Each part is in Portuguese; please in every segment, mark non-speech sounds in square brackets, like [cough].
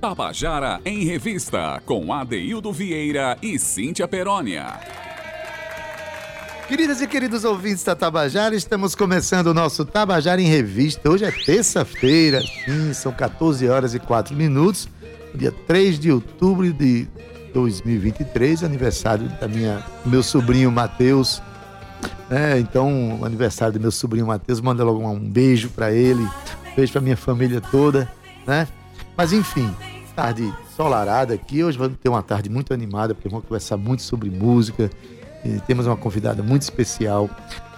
Tabajara em Revista, com Adeildo Vieira e Cíntia Perónia. Queridas e queridos ouvintes da Tabajara, estamos começando o nosso Tabajara em Revista. Hoje é terça-feira, sim, são 14 horas e 4 minutos, dia 3 de outubro de 2023, aniversário da minha, meu sobrinho Matheus. É, então, aniversário do meu sobrinho Matheus, manda logo um beijo para ele, beijo para minha família toda, né? Mas enfim, tarde ensolarada aqui. Hoje vamos ter uma tarde muito animada, porque vamos conversar muito sobre música. E temos uma convidada muito especial.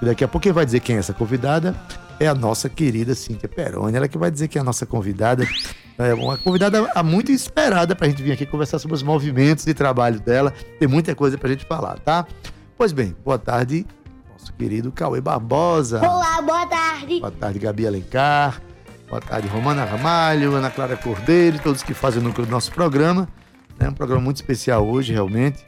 E daqui a pouco quem vai dizer quem é essa convidada é a nossa querida Cíntia Peroni. Ela que vai dizer que é a nossa convidada. É uma convidada muito esperada para a gente vir aqui conversar sobre os movimentos de trabalho dela. Tem muita coisa para a gente falar, tá? Pois bem, boa tarde, nosso querido Cauê Barbosa. Olá, boa tarde. Boa tarde, Gabi Alencar. Boa tarde, Romana Ramalho, Ana Clara Cordeiro, todos que fazem o núcleo do nosso programa. É um programa muito especial hoje, realmente.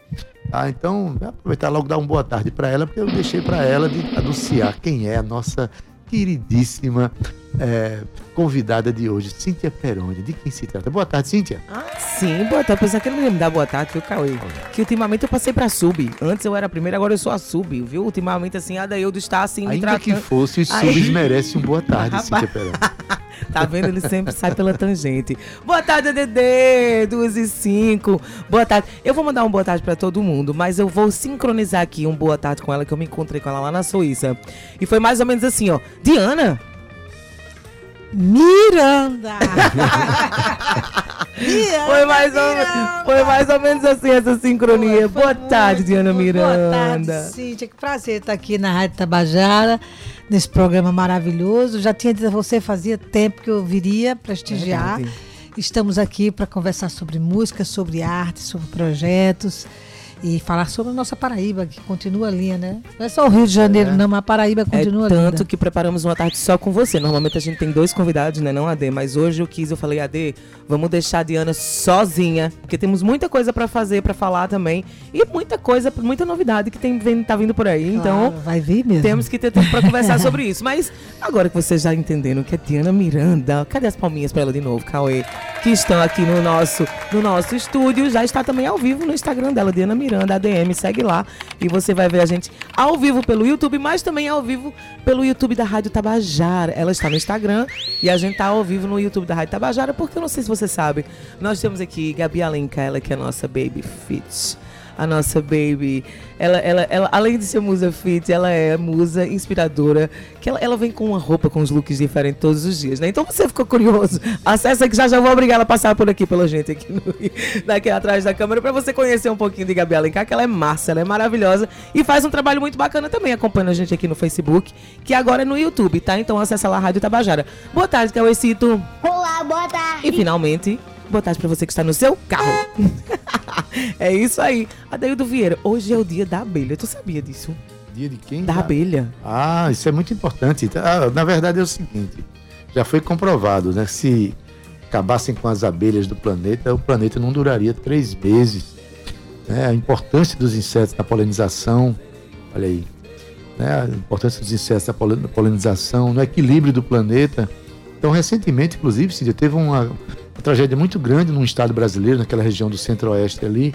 Ah, então, vou aproveitar logo dar uma boa tarde para ela, porque eu deixei para ela de anunciar quem é a nossa queridíssima é, convidada de hoje, Cíntia Peroni. De quem se trata? Boa tarde, Cíntia. Ah, sim, boa tarde. Pensar que não ia me dar boa tarde, viu, Cauê? Que ultimamente eu passei pra sub. Antes eu era a primeira, agora eu sou a sub, viu? Ultimamente, assim, a Daildo está assim, me Ainda tratando... que fosse, os Aí- subs merecem um boa tarde. Cíntia Peroni. [laughs] Tá vendo? Ele sempre sai pela tangente. Boa tarde, Dedê, 2 e 5. Boa tarde. Eu vou mandar um boa tarde pra todo mundo, mas eu vou sincronizar aqui um boa tarde com ela, que eu me encontrei com ela lá na Suíça. E foi mais ou menos assim, ó. Diana, Miranda! Miranda! [laughs] [laughs] foi mais, ou, foi mais ou menos assim essa sincronia. Foi, foi boa tarde, Diana Miranda. Boa tarde, Cíntia. Que prazer estar aqui na Rádio Tabajara, nesse programa maravilhoso. Já tinha dito a você, fazia tempo que eu viria prestigiar. Verdade. Estamos aqui para conversar sobre música, sobre arte, sobre projetos e falar sobre a nossa Paraíba, que continua linda, né? Não é só o Rio de Janeiro, não, mas a Paraíba É continua tanto linda. que preparamos uma tarde só com você. Normalmente a gente tem dois convidados, né? Não AD, mas hoje eu quis, eu falei, AD, vamos deixar a Diana sozinha, porque temos muita coisa pra fazer, pra falar também. E muita coisa, muita novidade que tem, vem, tá vindo por aí. Então, Claro, vai vir mesmo. temos que ter tempo pra conversar [laughs] sobre isso. Mas agora que vocês já entenderam que é Diana Miranda, cadê as palminhas pra ela de novo, Cauê? Que estão aqui no nosso, no nosso estúdio. Já está também ao vivo no Instagram dela, Diana Miranda, ADM. Segue lá e você vai ver a gente ao vivo pelo YouTube, mas também ao vivo pelo YouTube da Rádio Tabajara. Ela está no Instagram e a gente tá ao vivo no YouTube da Rádio Tabajara, porque eu não sei se você sabe, nós temos aqui Gabi Alencar, ela que é a nossa baby fit a nossa baby. Ela, ela, ela, além de ser musa fit, ela é musa inspiradora. Que ela, ela vem com uma roupa com os looks diferentes todos os dias, né? Então você ficou curioso. Acessa que já já vou obrigar ela a passar por aqui pela gente aqui no, daqui atrás da câmera para você conhecer um pouquinho de Gabi Alencar, que ela é massa, ela é maravilhosa e faz um trabalho muito bacana também acompanhando a gente aqui no Facebook, que agora é no YouTube, tá? Então acessa lá a Rádio Tabajara. Boa tarde, Cauecito. Olá, boa tarde. E finalmente, boa tarde pra você que está no seu carro. [laughs] é isso aí. Adeildo Vieira, hoje é o dia da abelha. Tu sabia disso? Dia de quem? Da cara? abelha. Ah, isso é muito importante. Ah, na verdade é o seguinte, já foi comprovado, né? Se acabassem com as abelhas do planeta, o planeta não duraria três meses. né? A importância dos insetos na polinização, olha aí, né? a importância dos insetos na polinização, no equilíbrio do planeta. Então, recentemente, inclusive, Cíntia, teve uma, uma tragédia muito grande num estado brasileiro, naquela região do centro-oeste ali,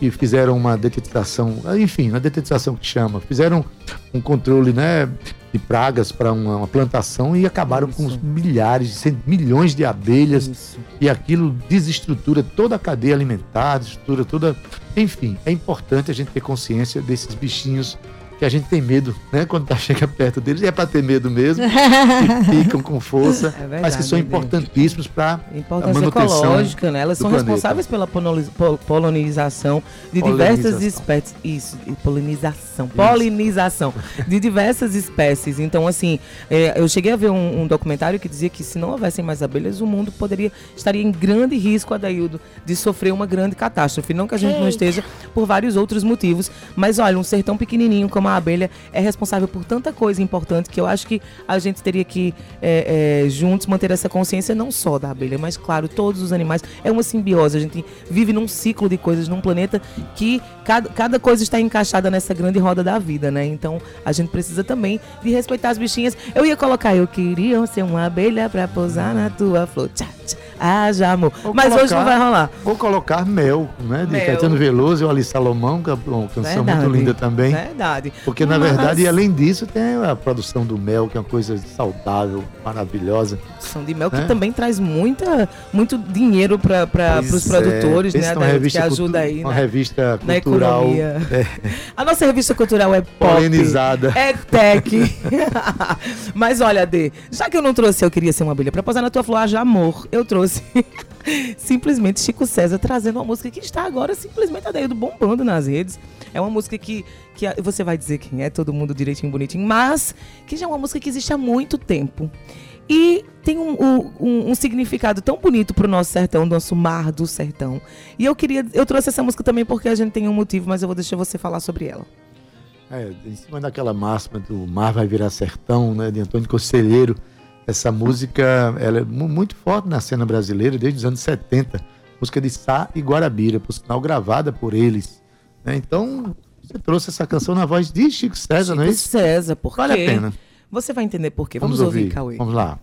que fizeram uma detetização, enfim, uma detetização que chama, fizeram um controle né, de pragas para uma, uma plantação e acabaram com Isso. milhares, cent- milhões de abelhas Isso. e aquilo desestrutura toda a cadeia alimentar, desestrutura toda. Enfim, é importante a gente ter consciência desses bichinhos que a gente tem medo, né? Quando tá, [laughs] chega perto deles, é para ter medo mesmo, [laughs] que ficam com força, É verdade, mas que são Dedê. importantíssimos para Importância manutenção ecológica, né? Elas são planeta. responsáveis pela polinização de diversas espécies. Isso, e polinização. Polinização de [laughs] diversas espécies. Então, assim, é, eu cheguei a ver um, um documentário que dizia que se não houvessem mais abelhas, o mundo poderia estaria em grande risco, Adaildo, de sofrer uma grande catástrofe. Não que a gente não Eita. esteja por vários outros motivos, mas olha, um ser tão pequenininho como a abelha é responsável por tanta coisa importante que eu acho que a gente teria que é, é, juntos manter essa consciência não só da abelha, mas claro, todos os animais. É uma simbiose. A gente vive num ciclo de coisas num planeta que cada, cada coisa está encaixada nessa grande roda da vida, né? Então a gente precisa também de respeitar as bichinhas. Eu ia colocar, eu queria ser uma abelha pra pousar na tua flor. Tchá, tchá. Haja amor. Vou Mas hoje colocar- não vai rolar. Vou colocar Mel, né? De Mel. Caetano Veloso e Ali Salomão, que é uma canção Verdade. muito linda também. Verdade. Porque, na Mas- verdade, além disso, tem a produção do Mel, que é uma coisa saudável, maravilhosa. São de mel que É. também traz muita, muito dinheiro para os é, produtores, pensa né, numa Adaildo, revista que ajuda aí Uma na, revista na cultural [laughs] é, A nossa revista cultural é pop. polinizada. É tech. [laughs] Mas olha, Dê, já que eu não trouxe Eu Queria Ser Uma Abelha pra posar na tua flor de amor, eu trouxe [laughs] simplesmente Chico César trazendo uma música que está agora simplesmente Adaildo bombando nas redes. É uma música que, que a- você vai dizer quem é, todo mundo direitinho, bonitinho, mas que já é uma música que existe há muito tempo. E tem um, um- um- significado tão bonito pro nosso sertão, nosso mar do sertão. E eu queria. Eu trouxe essa música também porque a gente tem um motivo, mas eu vou deixar você falar sobre ela. É, em cima daquela máxima do mar vai virar sertão, né, de Antônio Conselheiro, essa música ela é mu- muito forte na cena brasileira desde os anos 70. Música de Sá e Guarabira, por sinal gravada por eles. né? Então, você trouxe essa canção na voz de Chico César, não é Chico isso? César, por Vale a pena. Você vai entender por quê. Vamos, ouvir, Cauê. Vamos lá.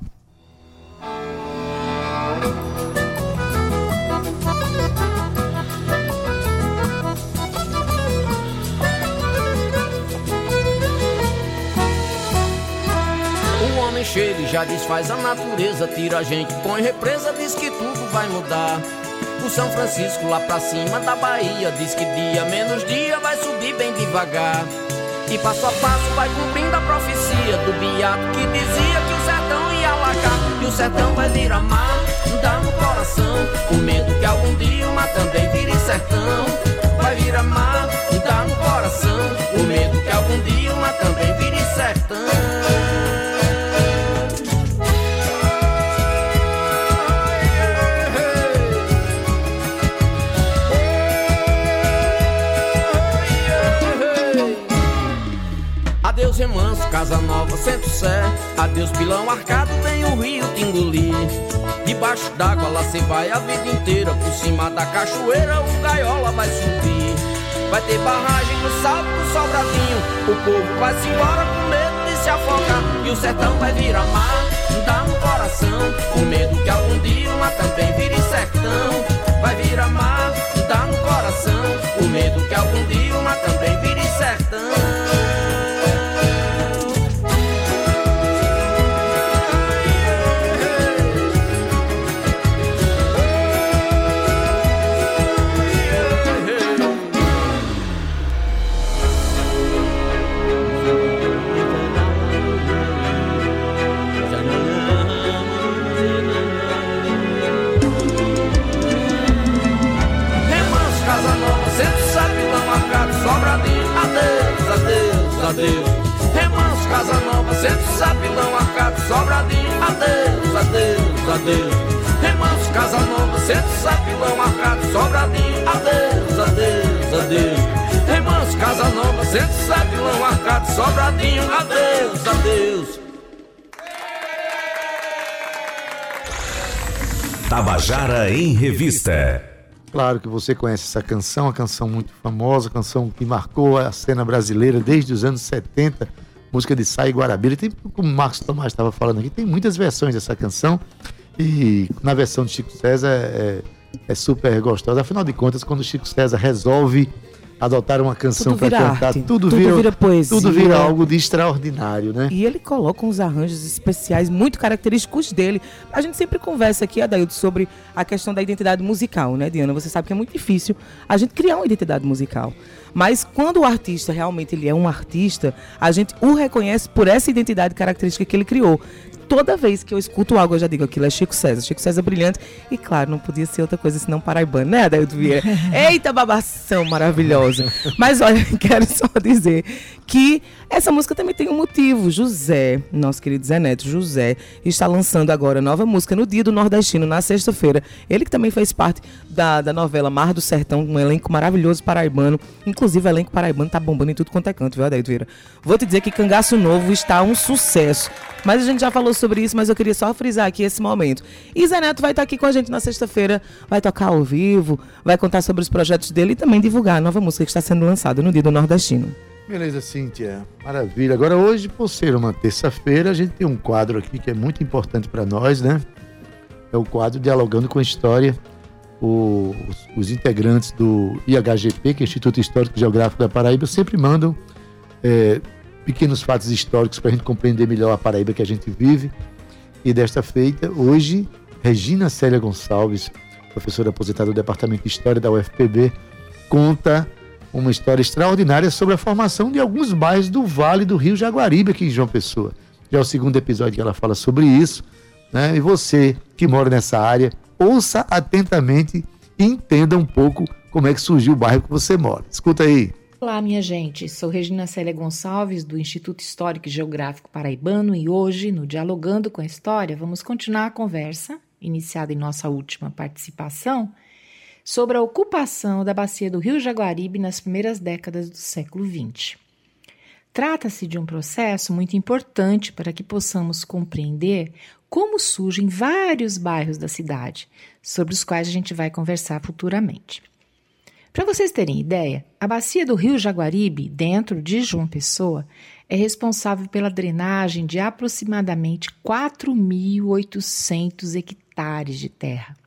O homem chega e já desfaz a natureza, tira a gente, põe represa, diz que tudo vai mudar. O São Francisco lá pra cima da Bahia diz que dia menos dia vai subir bem devagar. E passo a passo vai cumprindo a profecia do Beato que dizia que o sertão ia alagar. E o sertão vai virar mar, dá no coração. O medo que algum dia o mar também vire sertão. Vai virar mar, dá no coração. O medo que algum dia o mar também vire sertão. Casa nova, centro sé Adeus pilão arcado, vem o rio te engolir. Debaixo d'água lá cê vai a vida inteira. Por cima da cachoeira o gaiola vai subir. Vai ter barragem no salto do sobradinho O povo vai se embora com medo de se afogar. E o sertão vai virar mar, dá no coração. Com medo que algum dia o mar também vire sertão. Vai virar mar, dá no coração. Com medo que algum dia o mar também vire sertão adeus. Remanso, casa nova, centro sapilão, arcado, sobradinho. Adeus, adeus, adeus. Remanso, casa nova, centro sapilão, arcado, sobradinho. Adeus, adeus, adeus. Remanso, casa nova, centro sapilão, arcado, sobradinho. Adeus, adeus. Tabajara em Revista. Claro que você conhece essa canção, uma canção muito famosa, canção que marcou a cena brasileira desde os anos 70, música de Sai Guarabira. Tem, como o Marcos Tomás estava falando aqui, tem muitas versões dessa canção e na versão de Chico César é, é super gostosa. Afinal de contas, quando Chico César resolve adotar uma canção para cantar, arte, tudo, tudo vira, vira poesia. tudo vira algo de extraordinário, né? E ele coloca uns arranjos especiais muito característicos dele. A gente sempre conversa aqui, Adaildo, sobre a questão da identidade musical, né, Diana? Você sabe que é muito difícil a gente criar uma identidade musical. Mas quando o artista realmente ele é um artista, a gente o reconhece por essa identidade característica que ele criou. Toda vez que eu escuto algo, eu já digo aquilo é Chico César. Chico César brilhante. E claro, não podia ser outra coisa senão paraibano, né, Adaildo Vieira? [laughs] Eita, babação maravilhosa. Mas olha, [laughs] quero só dizer que essa música também tem um motivo. José, nosso querido Zé Neto, José, está lançando agora nova música no Dia do Nordestino, na sexta-feira. Ele que também fez parte da, da novela Mar do Sertão, um elenco maravilhoso paraibano. Inclusive, o elenco paraibano tá bombando em tudo quanto é canto, viu, Adaildo Vieira? Vou te dizer que Cangaço Novo está um sucesso. Mas a gente já falou sobre isso, mas eu queria só frisar aqui esse momento. E Zé Neto vai estar aqui com a gente na sexta-feira, vai tocar ao vivo, vai contar sobre os projetos dele e também divulgar a nova música que está sendo lançada no Dia do Nordestino. Beleza, Cíntia. Maravilha. Agora, hoje, por ser uma terça-feira, a gente tem um quadro aqui que é muito importante para nós, né? é o quadro Dialogando com a História. O, os, os, integrantes do IHGP, que é Instituto Histórico Geográfico da Paraíba, sempre mandam é, pequenos fatos históricos para a gente compreender melhor a Paraíba que a gente vive. E desta feita, hoje, Regina Célia Gonçalves, professora aposentada do Departamento de História da UFPB, conta uma história extraordinária sobre a formação de alguns bairros do Vale do Rio Jaguaribe, aqui em João Pessoa. Já é o segundo episódio que ela fala sobre isso. Né? E você que mora nessa área, ouça atentamente e entenda um pouco como é que surgiu o bairro que você mora. Escuta aí. Olá, minha gente. Sou Regina Célia Gonçalves, do Instituto Histórico e Geográfico Paraibano, e hoje, no Dialogando com a História, vamos continuar a conversa, iniciada em nossa última participação, sobre a ocupação da bacia do Rio Jaguaribe nas primeiras décadas do século XX. Trata-se de um processo muito importante para que possamos compreender como surgem vários bairros da cidade, sobre os quais a gente vai conversar futuramente. Para vocês terem ideia, a bacia do Rio Jaguaribe, dentro de João Pessoa, é responsável pela drenagem de aproximadamente 4.800 hectares de terra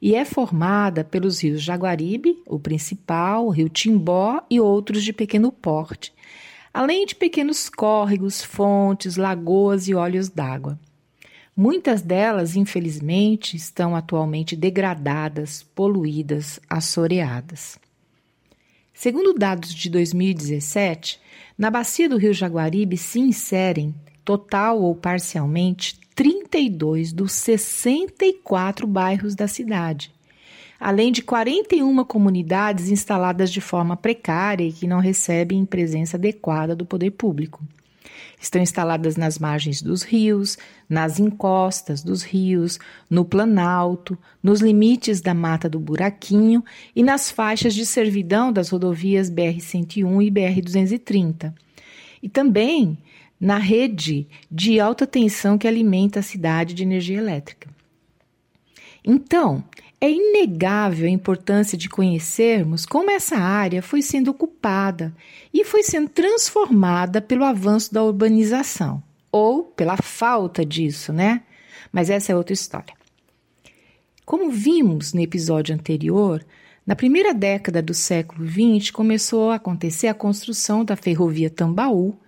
e é formada pelos rios Jaguaribe, o principal, o rio Timbó e outros de pequeno porte, além de pequenos córregos, fontes, lagoas e olhos d'água. Muitas delas, infelizmente, estão atualmente degradadas, poluídas, assoreadas. Segundo dados de 2017, na bacia do Rio Jaguaribe se inserem, total ou parcialmente, 32 dos 64 bairros da cidade, além de 41 comunidades instaladas de forma precária e que não recebem presença adequada do poder público. Estão instaladas nas margens dos rios, nas encostas dos rios, no planalto, nos limites da Mata do Buraquinho e nas faixas de servidão das rodovias BR-101 e BR-230. E também na rede de alta tensão que alimenta a cidade de energia elétrica. Então, é inegável a importância de conhecermos como essa área foi sendo ocupada e foi sendo transformada pelo avanço da urbanização, ou pela falta disso, né? Mas essa é outra história. Como vimos no episódio anterior, na primeira década do século XX começou a acontecer a construção da ferrovia Tambaú,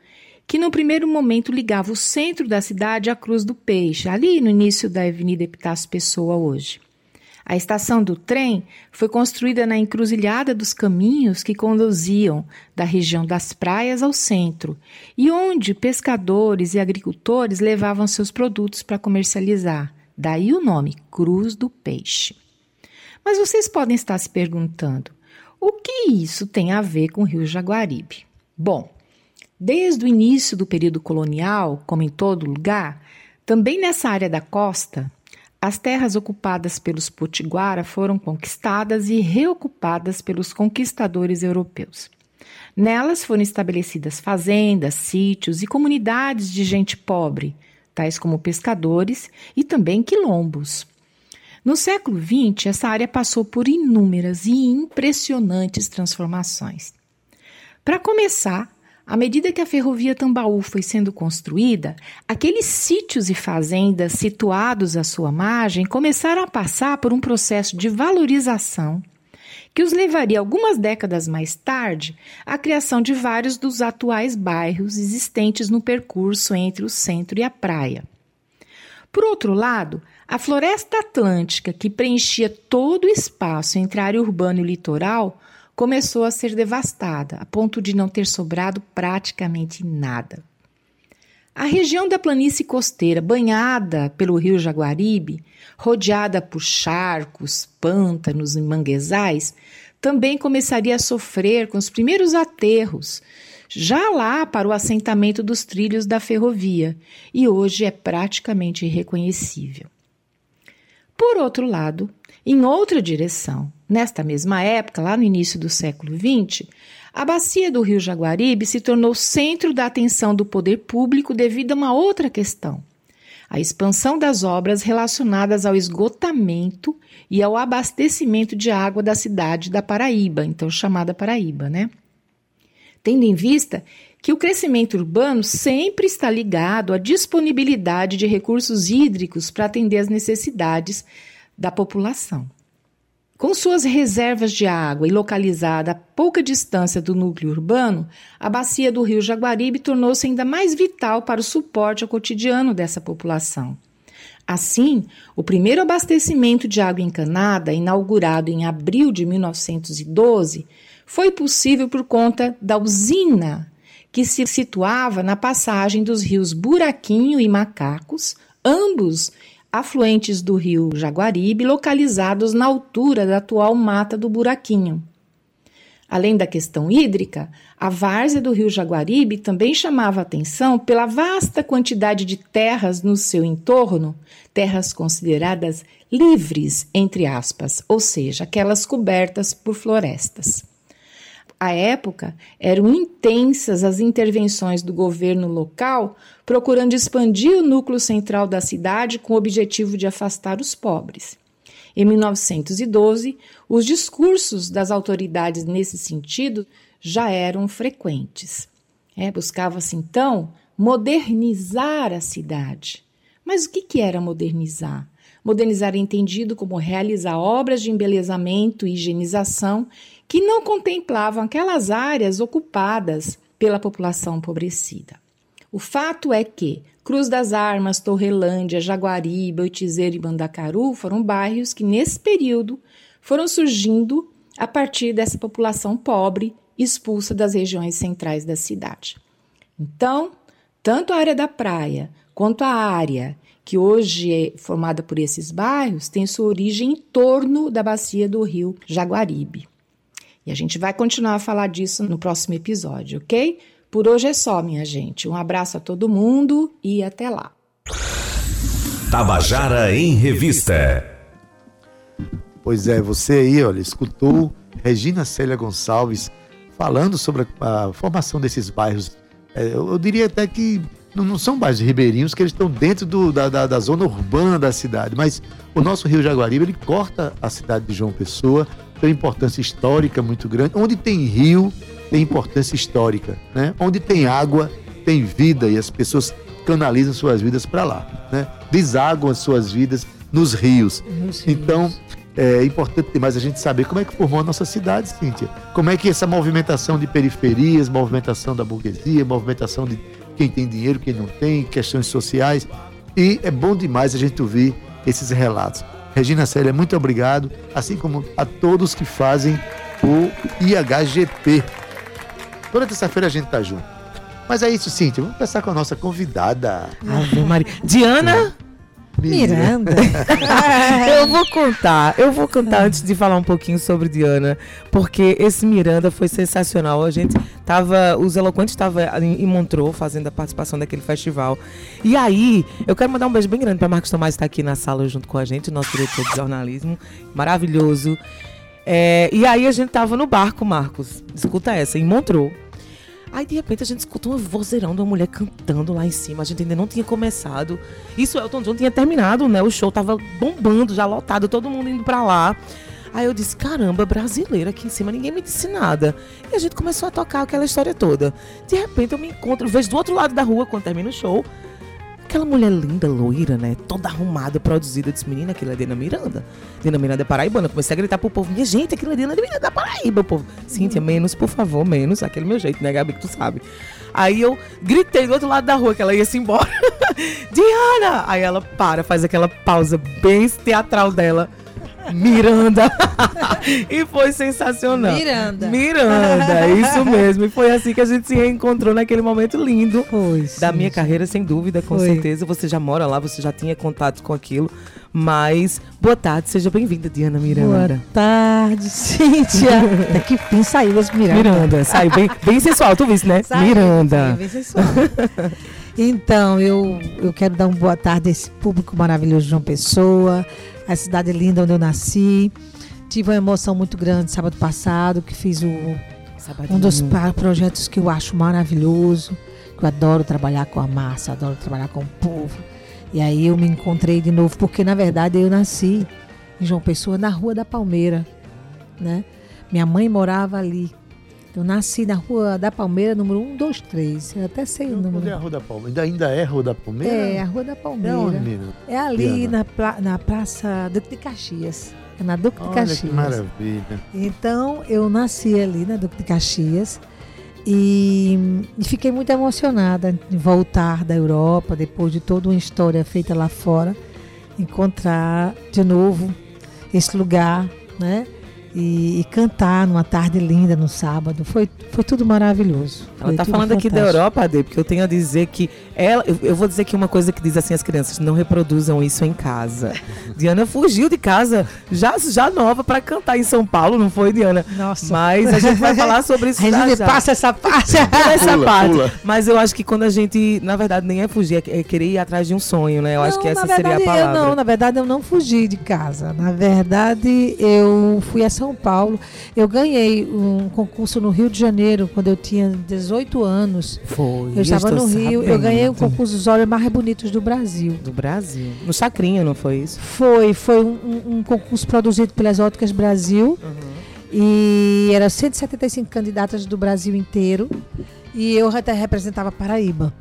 que no primeiro momento ligava o centro da cidade à Cruz do Peixe, ali no início da Avenida Epitácio Pessoa hoje. A estação do trem foi construída na encruzilhada dos caminhos que conduziam da região das praias ao centro e onde pescadores e agricultores levavam seus produtos para comercializar. Daí o nome Cruz do Peixe. Mas vocês podem estar se perguntando: o que isso tem a ver com o Rio Jaguaribe? Bom, Desde o início do período colonial, como em todo lugar, também nessa área da costa, as terras ocupadas pelos potiguara foram conquistadas e reocupadas pelos conquistadores europeus. Nelas foram estabelecidas fazendas, sítios e comunidades de gente pobre, tais como pescadores e também quilombos. No século XX, essa área passou por inúmeras e impressionantes transformações. Para começar, à medida que a ferrovia Tambaú foi sendo construída, aqueles sítios e fazendas situados à sua margem começaram a passar por um processo de valorização que os levaria algumas décadas mais tarde à criação de vários dos atuais bairros existentes no percurso entre o centro e a praia. Por outro lado, a floresta atlântica, que preenchia todo o espaço entre a área urbana e o litoral, começou a ser devastada, a ponto de não ter sobrado praticamente nada. A região da planície costeira, banhada pelo rio Jaguaribe, rodeada por charcos, pântanos e manguezais, também começaria a sofrer com os primeiros aterros, já lá para o assentamento dos trilhos da ferrovia, e hoje é praticamente irreconhecível. Por outro lado, em outra direção, nesta mesma época, lá no início do século XX, a bacia do rio Jaguaribe se tornou centro da atenção do poder público devido a uma outra questão: a expansão das obras relacionadas ao esgotamento e ao abastecimento de água da cidade da Paraíba, então chamada Paraíba, né? tendo em vista que o crescimento urbano sempre está ligado à disponibilidade de recursos hídricos para atender às necessidades da população. Com suas reservas de água e localizada a pouca distância do núcleo urbano, a bacia do rio Jaguaribe tornou-se ainda mais vital para o suporte ao cotidiano dessa população. Assim, o primeiro abastecimento de água encanada, inaugurado em abril de 1912, foi possível por conta da usina que se situava na passagem dos rios Buraquinho e Macacos, ambos afluentes do rio Jaguaribe, localizados na altura da atual Mata do Buraquinho. Além da questão hídrica, a várzea do rio Jaguaribe também chamava atenção pela vasta quantidade de terras no seu entorno, terras consideradas livres, entre aspas, ou seja, aquelas cobertas por florestas. À época, eram intensas as intervenções do governo local procurando expandir o núcleo central da cidade com o objetivo de afastar os pobres. Em 1912, os discursos das autoridades nesse sentido já eram frequentes. É, Buscava-se então modernizar a cidade. Mas o que, que era modernizar? Modernizar é entendido como realizar obras de embelezamento e higienização que não contemplavam aquelas áreas ocupadas pela população empobrecida. O fato é que Cruz das Armas, Torrelândia, Jaguaribe, Oitizeiro e Bandacaru foram bairros que, nesse período, foram surgindo a partir dessa população pobre expulsa das regiões centrais da cidade. Então, tanto a área da praia quanto a área que hoje é formada por esses bairros tem sua origem em torno da bacia do rio Jaguaribe. E a gente vai continuar a falar disso no próximo episódio, ok? Por hoje é só, minha gente. Um abraço a todo mundo e até lá. Tabajara em Revista. Pois é, você aí, olha, escutou Regina Célia Gonçalves falando sobre a, a formação desses bairros. É, eu, eu diria até que não, não são bairros ribeirinhos, que eles estão dentro do, da, da, da zona urbana da cidade, mas o nosso Rio Jaguaribe, ele corta a cidade de João Pessoa, tem importância histórica muito grande. Onde tem rio, tem importância histórica. Né? Onde tem água, tem vida e as pessoas canalizam suas vidas para lá. Né? Desaguam as suas vidas nos rios. Nos rios. Então, é importante demais a gente saber como é que formou a nossa cidade, Cíntia. Como é que essa movimentação de periferias, movimentação da burguesia, movimentação de quem tem dinheiro, quem não tem, questões sociais. E é bom demais a gente ouvir esses relatos. Regina Célia, muito obrigado, assim como a todos que fazem o IHGP. Toda terça-feira a gente tá junto. Mas é isso, Cíntia. Vamos começar com a nossa convidada. Ave Maria. Diana, Miranda. [laughs] eu vou contar. Eu vou contar antes de falar um pouquinho sobre Diana, porque esse Miranda foi sensacional. A gente tava, os eloquentes estavam em Montreux fazendo a participação daquele festival. E aí, eu quero mandar um beijo bem grande para Marcos Tomás que está aqui na sala junto com a gente, nosso diretor de jornalismo, maravilhoso. É, e aí a gente tava no barco, Marcos. Escuta essa, em Montreux. Aí de repente a gente escuta um vozeirão de uma mulher cantando lá em cima. A gente ainda não tinha começado. Isso Elton John tinha terminado, né? O show tava bombando, já lotado, todo mundo indo pra lá. Aí eu disse, caramba, brasileira aqui em cima, ninguém me disse nada. E a gente começou a tocar aquela história toda. De repente eu me encontro, vejo do outro lado da rua, quando termina o show, aquela mulher linda, loira, né? Toda arrumada, produzida. Eu disse, menina, aquilo é Diana Miranda. Diana Miranda é paraibana. Eu comecei a gritar pro povo, minha gente, aquilo é Diana Miranda da Paraíba. Povo, Cíntia, menos, por favor, menos. Aquele meu jeito, né, Gabi, que tu sabe. Aí eu gritei do outro lado da rua que ela ia se embora. [laughs] Diana! Aí ela para, faz aquela pausa bem teatral dela. Miranda. [laughs] e foi sensacional. Miranda. Miranda, isso mesmo. E foi assim que a gente se reencontrou naquele momento lindo Foi. da minha carreira, sem dúvida, com Foi. certeza. Você já mora lá, você já tinha contato com aquilo. Mas, boa tarde, seja bem-vinda, Diana Boa Miranda. tarde, Cíntia. [laughs] Até que fim saiu esse Miranda. Miranda, saiu bem, bem sensual, tu viste, né? Saiu, Miranda. saiu bem sensual. [laughs] Então, eu, eu quero dar uma boa tarde a esse público maravilhoso de João Pessoa, a cidade linda onde eu nasci. Tive uma emoção muito grande sábado passado, que fiz o, um dos projetos que eu acho maravilhoso, que eu adoro trabalhar com a massa, adoro trabalhar com o povo. E aí eu me encontrei de novo, porque na verdade eu nasci em João Pessoa, na Rua da Palmeira, né? Minha mãe morava ali. Eu nasci na rua da Palmeira, número 123. Eu até sei o Onde é a número. Rua da Palmeira? Ainda, é Rua da Palmeira? É, a Rua da É Palmeira. onde, menino? É ali Diana? na, pla- na Praça Duque de Caxias. É na Duque de Olha Caxias. que maravilha. Então, eu nasci ali na Duque de Caxias e, e fiquei muito emocionada em voltar da Europa, depois de toda uma história feita lá fora, encontrar de novo esse lugar, né? E, e cantar numa tarde linda no sábado. Foi, foi tudo maravilhoso. Ela Foi tá tudo falando aqui da fantástico. Europa, Ade, porque eu tenho a dizer que ela, eu, eu vou dizer aqui uma coisa que diz assim as crianças, não reproduzam isso em casa. [laughs] Diana fugiu de casa já já nova pra cantar em São Paulo, não foi, Diana? Nossa. Mas a gente vai [laughs] falar sobre isso A gente já. passa essa [laughs] parte. Pula essa parte. pula. Mas eu acho que quando a gente, na verdade, nem é fugir, é é querer ir atrás de um sonho, né? Eu acho Não, que essa na seria a verdade, palavra. Eu não, na verdade, eu não fugi de casa. Na verdade, eu fui a São Paulo. Eu ganhei um concurso no Rio de Janeiro quando eu tinha 18 anos. Foi. Eu estava no Rio. Eu ganhei o sabendo. concurso dos olhos mais bonitos do Brasil. do Brasil. No Chacrinha, não foi isso? Foi, foi um, um- um concurso produzido pelas Óticas Brasil. E eram 175 candidatas do Brasil inteiro. E eu até representava Paraíba.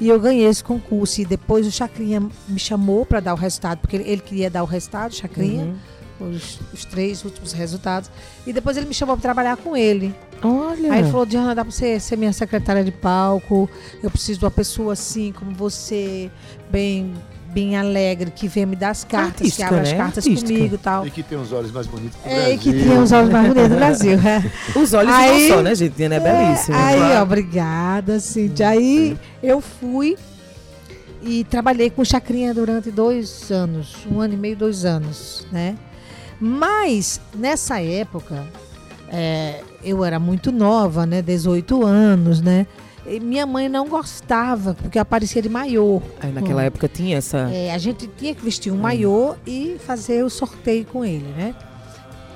E eu ganhei esse concurso. E depois o Chacrinha me chamou para dar o resultado, porque ele, ele queria dar o resultado, Chacrinha, Uhum. Os, os três últimos resultados. E depois ele me chamou para trabalhar com ele. Olha. Aí ele falou: Diana, dá para você ser minha secretária de palco. Eu preciso de uma pessoa assim, como você, bem. Bem alegre, que vem me dar as cartas, que Artística, abre as né? cartas Artística. comigo e tal. E que tem os olhos mais bonitos do É, Brasil. e que tinha os olhos mais bonitos do [laughs] Brasil. é. Os olhos Aí- não só, né, gente? Diana é, belíssima. Aí, Claro. ó, obrigada, Cintia. Aí eu fui e trabalhei com Chacrinha durante dois anos, um ano e meio, dois anos, né? Mas nessa época é, eu era muito nova, né? 18 anos, né? E minha mãe não gostava, porque eu aparecia de maiô. Aí naquela época tinha essa. É, a gente tinha que vestir um maiô e fazer o sorteio com ele, né?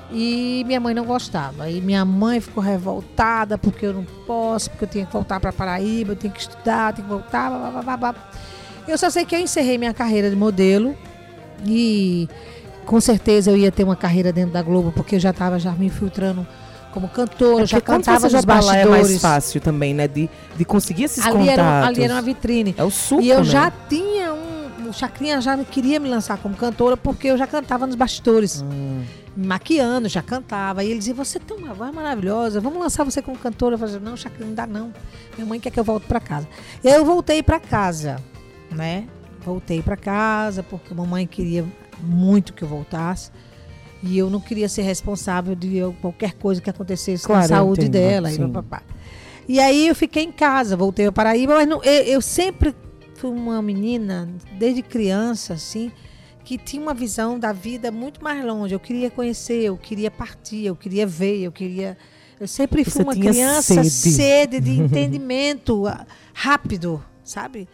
E minha mãe não gostava. E minha mãe ficou revoltada porque eu não posso, porque eu tinha que voltar para Paraíba, eu tenho que estudar, eu tenho que voltar. Blá, blá, blá, blá. Eu só sei que eu encerrei minha carreira de modelo e com certeza eu ia ter uma carreira dentro da Globo, porque eu já estava já me infiltrando como cantora, já É quando cantava já nos tá lá, é bastidores. mais fácil também, né? De, de conseguir esses ali, contatos. era, ali era uma vitrine. É o suco, E eu né? já tinha um. O Chacrinha já queria me lançar como cantora porque eu já cantava nos bastidores. Hum. Me maquiando, já cantava. E ele dizia: Você tem uma voz maravilhosa, vamos lançar você como cantora. Eu falei: Não, Chacrinha, não dá não. Minha mãe quer que eu volte para casa. E aí eu voltei para casa, né? Voltei para casa porque a mamãe queria muito que eu voltasse. E eu não queria ser responsável de qualquer coisa que acontecesse Claro, com a saúde entendo, dela. E, papapá. e aí eu fiquei em casa, voltei para Paraíba, mas não- eu, eu sempre fui uma menina, desde criança, assim, que tinha uma visão da vida muito mais longe. Eu queria conhecer, eu queria partir, eu queria ver, eu queria. Eu sempre fui Você uma criança sede. sede de [laughs] entendimento rápido, sabe?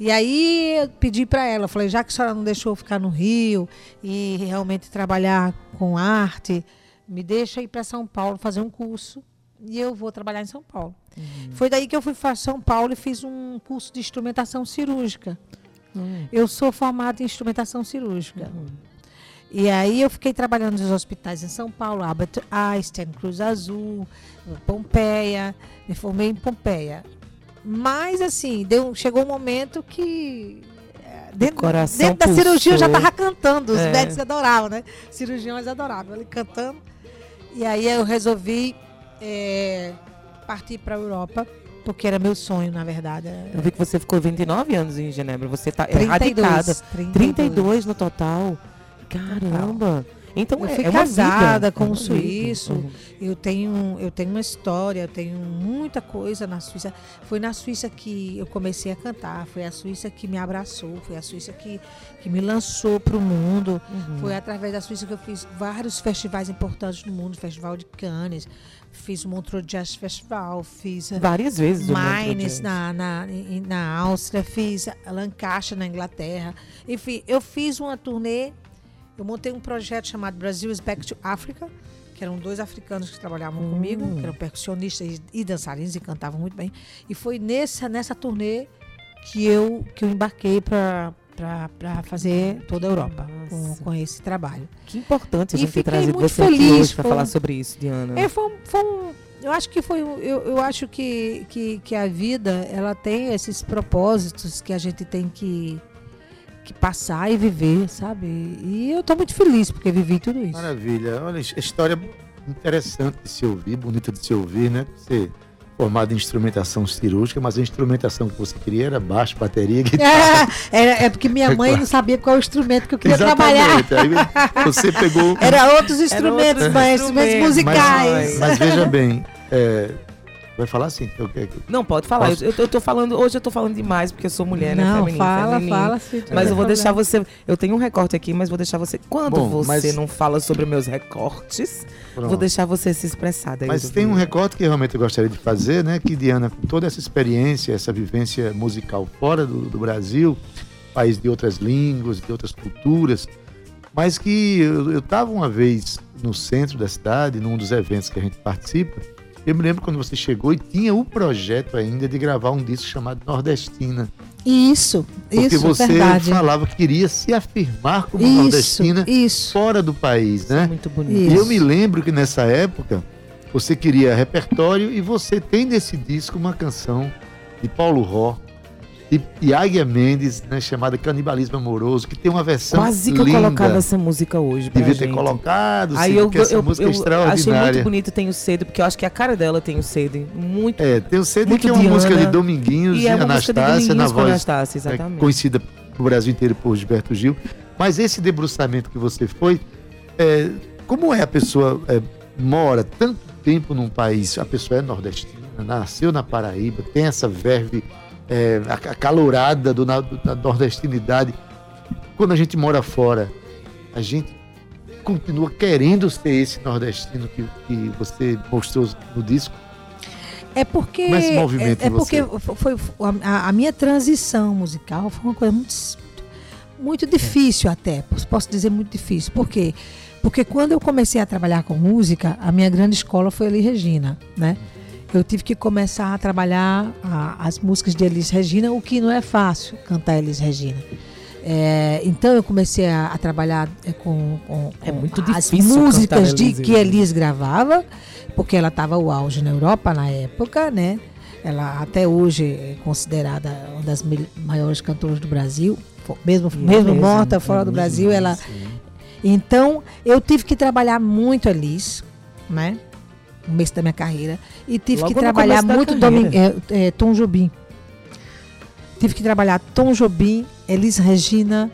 E aí eu pedi para ela, falei, já que a senhora não deixou eu ficar no Rio e realmente trabalhar com arte, me deixa ir para São Paulo fazer um curso e eu vou trabalhar em São Paulo. Foi daí que eu fui para São Paulo e fiz um curso de instrumentação cirúrgica. Eu sou formada em instrumentação cirúrgica. E aí eu fiquei trabalhando nos hospitais em São Paulo, Albert Einstein, Cruz Azul, Pompeia, me formei em Pompeia. Mas assim, deu, chegou um momento que eh, dentro, coração dentro da cirurgia eu já estava cantando, os É. médicos adoravam, né? Cirurgiões adoravam, ele cantando. E aí eu resolvi eh, partir para a Europa, porque era meu sonho, na verdade. Eu vi que você ficou 29 anos em Genebra. Você tá 32, erradicada. 32. 32 no total. Caramba. Então Eu é, fui é casada vida. com É um vida. suíço. Uhum. Eu tenho, eu tenho uma história, eu tenho muita coisa na Suíça. Foi na Suíça que eu comecei a cantar, foi a Suíça que me abraçou, foi a Suíça que, que me lançou para o mundo. Uhum. Foi através da Suíça que eu fiz vários festivais importantes no mundo, Festival de Cannes, fiz o Montreux Jazz Festival, fiz Várias vezes. Mainz na, na, na Áustria, fiz Lancaster na Inglaterra. Enfim, eu fiz uma turnê, eu montei um projeto chamado Brasil is Back to Africa, que eram dois africanos que trabalhavam Hum. comigo, que eram percussionistas e, e dançarinos e cantavam muito bem. E foi nessa, nessa turnê que eu, que eu embarquei para fazer toda a Europa com, com esse trabalho. Que importante a gente ter trazido você aqui feliz, hoje para falar sobre isso, Diana. É, foi, um- foi um- Eu acho que foi. um- Eu, eu acho que, que, que a vida ela tem esses propósitos que a gente tem que, que passar e viver, sabe? E eu tô muito feliz porque vivi tudo isso. Maravilha. Olha, his- história interessante de se ouvir, bonita de se ouvir, né? Você formado em instrumentação cirúrgica, mas a instrumentação que você queria era baixo, bateria, guitarra. [laughs] É, é, é porque minha mãe não sabia qual instrumento que eu queria trabalhar. Exatamente. Aí você pegou. [laughs] Era outros instrumentos, outros mas instrumentos instrumentos. musicais. Mas, mas veja bem, é, vai falar assim? Eu, eu, Não, pode falar. Eu, eu tô falando, hoje eu tô falando demais, porque eu sou mulher, né? não, Feminina, fala, feminina. fala. Não Mas eu vou deixar você. Eu tenho um recorte aqui, mas vou deixar você. Quando Bom, você mas- não fala sobre meus recortes, vou Pronto. deixar você se expressar. daí Mas tem um vou- recorte que realmente eu gostaria de fazer, né? Que Diana, com toda essa experiência, essa vivência musical fora do, do Brasil, país de outras línguas, de outras culturas, mas que eu estava uma vez no centro da cidade, num dos eventos que a gente participa, eu me lembro quando você chegou e tinha o projeto ainda de gravar um disco chamado Nordestina. Isso, Porque isso, você verdade. falava que queria se afirmar como Isso, nordestina isso. fora do país, né? Muito bonito. Isso. E eu me lembro que nessa época você queria repertório e você tem nesse disco uma canção de Paulo Ró e, e Águia Mendes, né, chamada Canibalismo Amoroso, que tem uma versão Quase que eu linda. colocava essa música hoje. Devia gente. ter colocado, Aí sim, eu, porque essa eu, música eu é achei extraordinária. muito bonito Tenho Cedo, porque eu acho que a cara dela tem o Cedo. Muito. É, tem o CD Muito que é uma Diana. música de Dominguinhos e, é de Anastácia na voz Anastácia, né, exatamente. conhecida no Brasil inteiro por Gilberto Gil. Mas esse debruçamento que você foi, é, como é a pessoa é, mora tanto tempo num país, a pessoa é nordestina, nasceu na Paraíba, tem essa verve é, ac- acalorada do, na- da nordestinidade. Quando a gente mora fora, a gente continua querendo ser esse nordestino que, que você mostrou no disco. É porque. É é, porque foi, a, a minha transição musical foi uma coisa muito, muito difícil até. Posso dizer muito difícil. Por quê? Porque quando eu comecei a trabalhar com música, a minha grande escola foi ali Regina, né? Eu tive que começar a trabalhar a- as músicas de Elis Regina, o que não é fácil cantar Elis Regina. É, então eu comecei a, a trabalhar é, com, com- É com as músicas de, Elis que. Elis gravava, porque ela estava o auge na Europa na época, né? Ela até hoje é considerada uma das maiores cantoras do Brasil, mesmo, mesmo mesmo, morta é fora do Brasil, ela. Então eu tive que trabalhar muito Elis, né? Começo da minha carreira e tive Logo que trabalhar muito. Domin- é, é, Tom Jobim. Tive que trabalhar Tom Jobim, Elis Regina,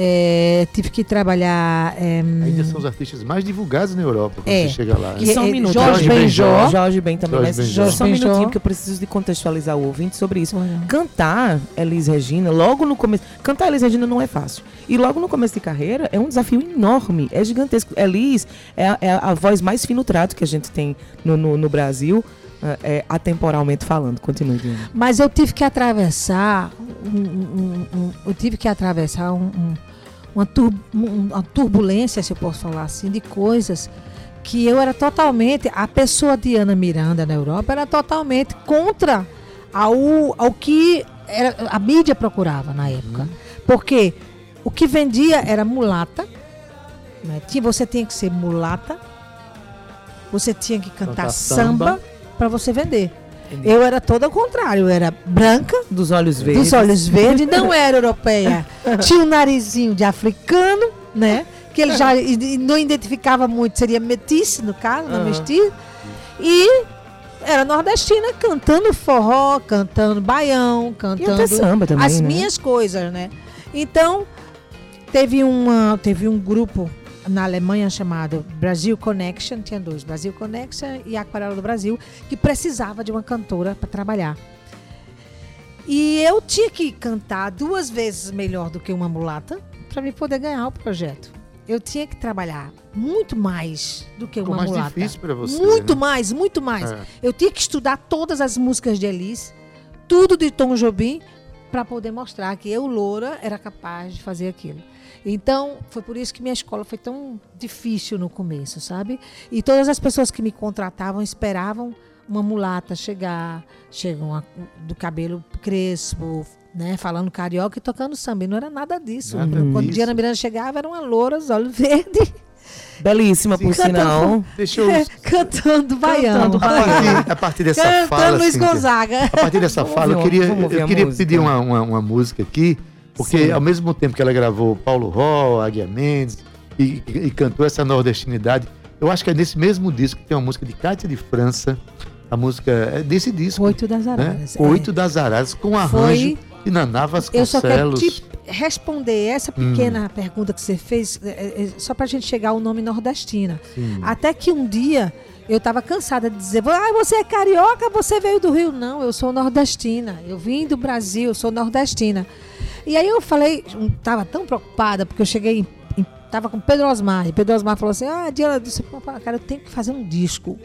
é, tive que trabalhar. é, Ainda são os artistas mais divulgados na Europa quando É. você chega lá. Que né? Só um é minuto. Jorge Jorge Benjó. Jorge Ben também. Jorge mas Benjó. Só um minutinho, porque eu preciso de contextualizar o ouvinte sobre isso. Olha. Cantar Elis Regina, logo no começo. Cantar Elis Regina não é fácil. E logo no começo de carreira é um desafio enorme, é gigantesco. Elis é a, é a voz mais fino trato que a gente tem no, no, no Brasil, é, é, atemporalmente falando. Continue. Mas eu tive que atravessar, um- um- um- eu tive que atravessar um- um- uma, tur- um- uma turbulência, se eu posso falar assim, de coisas que eu era totalmente, a pessoa de Ana Miranda na Europa era totalmente contra ao, ao que era- a mídia procurava na época. Porque o que vendia era mulata, né? Você tinha que ser mulata, você tinha que cantar Cantar samba samba. para você vender. Entendi. Eu era toda ao contrário, eu era branca, Dos olhos verdes. dos olhos [laughs] verdes, não era europeia. [laughs] Tinha um narizinho de africano, né? Que ele já não identificava muito, seria metice no caso, não Aham. mestiço. E era nordestina cantando forró, cantando baião, cantando samba também, as né? minhas coisas, né? Então, teve, uma, teve um grupo na Alemanha chamado Brasil Connection, tinha dois, Brasil Connection e Aquarela do Brasil, que precisava de uma cantora para trabalhar. E eu tinha que cantar duas vezes melhor do que uma mulata para me poder ganhar o projeto. Eu tinha que trabalhar muito mais do que Ficou uma mais mulata. difícil para você. Muito né? mais, muito mais. É. Eu tinha que estudar todas as músicas de Elis, tudo de Tom Jobim, para poder mostrar que eu, loura, era capaz de fazer aquilo. Então, foi por isso que minha escola foi tão difícil no começo, sabe? E todas as pessoas que me contratavam esperavam uma mulata chegar, chegam a- do cabelo crespo, né, falando carioca e tocando samba. E não era nada disso. Nada Quando disso. Diana Miranda chegava, era uma loura, os olhos [laughs] verdes, Belíssima, por Sim. sinal. Deixa eu. [laughs] Cantando baiano. Cantando A partir, a partir dessa Cantando fala. Luiz Cíntia, Gonzaga. A partir dessa Vamos fala, eu queria, eu queria música. pedir uma, uma, uma música aqui, porque Sim. ao mesmo tempo que ela gravou Paulo Ró, Águia Mendes e, e- e cantou essa nordestinidade, eu acho que é nesse mesmo disco que tem uma música de Cátia de França. A música é desse disco. Oito das né? Araras. é. Oito das Araras, com arranjo Foi- de Naná Eu só quero Vasconcelos. te responder essa pequena pergunta que você fez, é, é, é, só pra gente chegar ao nome nordestina. Sim. Até que um dia eu tava cansada de dizer, ah, você é carioca, você veio do Rio. Não, eu sou nordestina. Eu vim do Brasil, eu sou nordestina. E aí eu falei, um, tava tão preocupada, porque eu cheguei, em, em- tava com Pedro Osmar, e Pedro Osmar falou assim, ah, Diana, disse, "Pô, cara, eu tenho que fazer um disco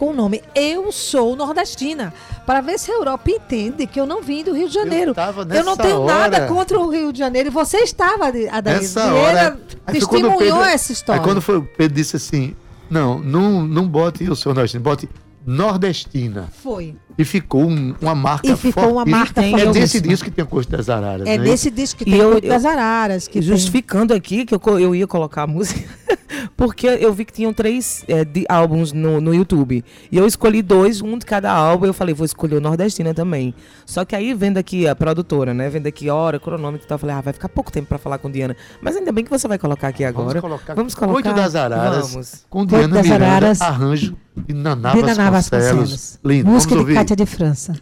com o nome Eu Sou Nordestina, para ver se a Europa entende que eu não vim do Rio de Janeiro. Eu Eu não tenho nada hora. contra o Rio de Janeiro. E você estava, Adair Nessa hora. Testemunhou Pedro- essa história. Aí quando foi, o Pedro disse assim: não, não, não bote o seu nordestino, bote nordestina. Foi. E ficou um- uma marca E ficou uma marca É fortíssima. desse disco que tem o Costo das Araras. É né? nesse disco que E tem Oito eu- das Araras. Que tem- Justificando aqui que eu, eu ia colocar a música, [laughs] porque eu vi que tinham três é, de álbuns no, no YouTube. E eu escolhi dois, um de cada álbum. Eu falei, vou escolher o Nordestina também. Só que aí, vendo aqui a produtora, né? Vendo aqui hora, cronômetro e tal, eu falei, ah, vai ficar pouco tempo pra falar com Diana. Mas ainda bem que você vai colocar aqui agora. Vamos colocar, Vamos colocar. Das Araras Vamos. com Diana das Miranda, Araras. arranjo de Naná Vasconcelos. Vasconcelos. Lindo, Música vamos ouvir. Cátia de França.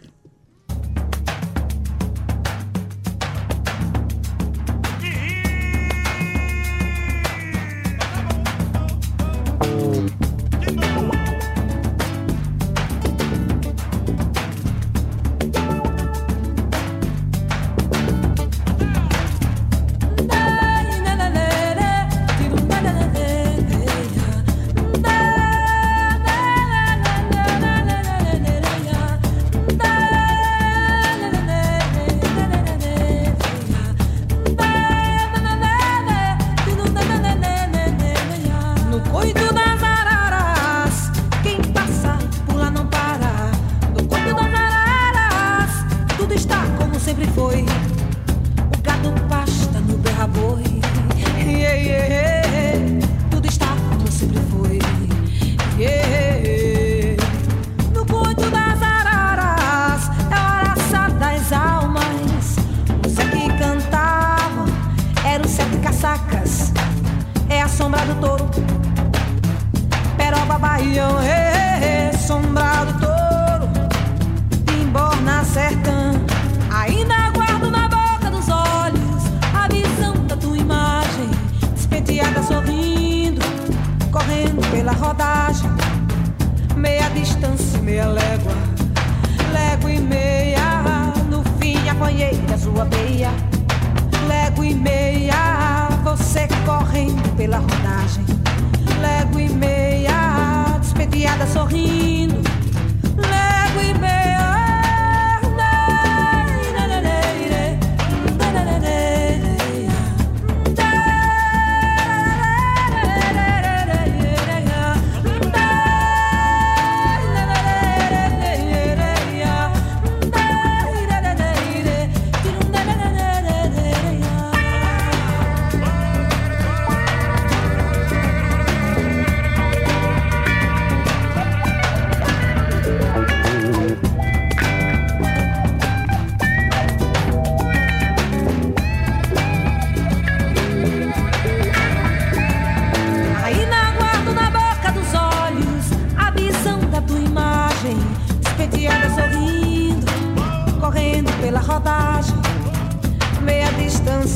Rodagem. Meia distância, meia légua. Légua e meia, no fim apanhei da sua meia. Légua e meia, você correndo pela rodagem. Légua e meia, despediada sorrindo.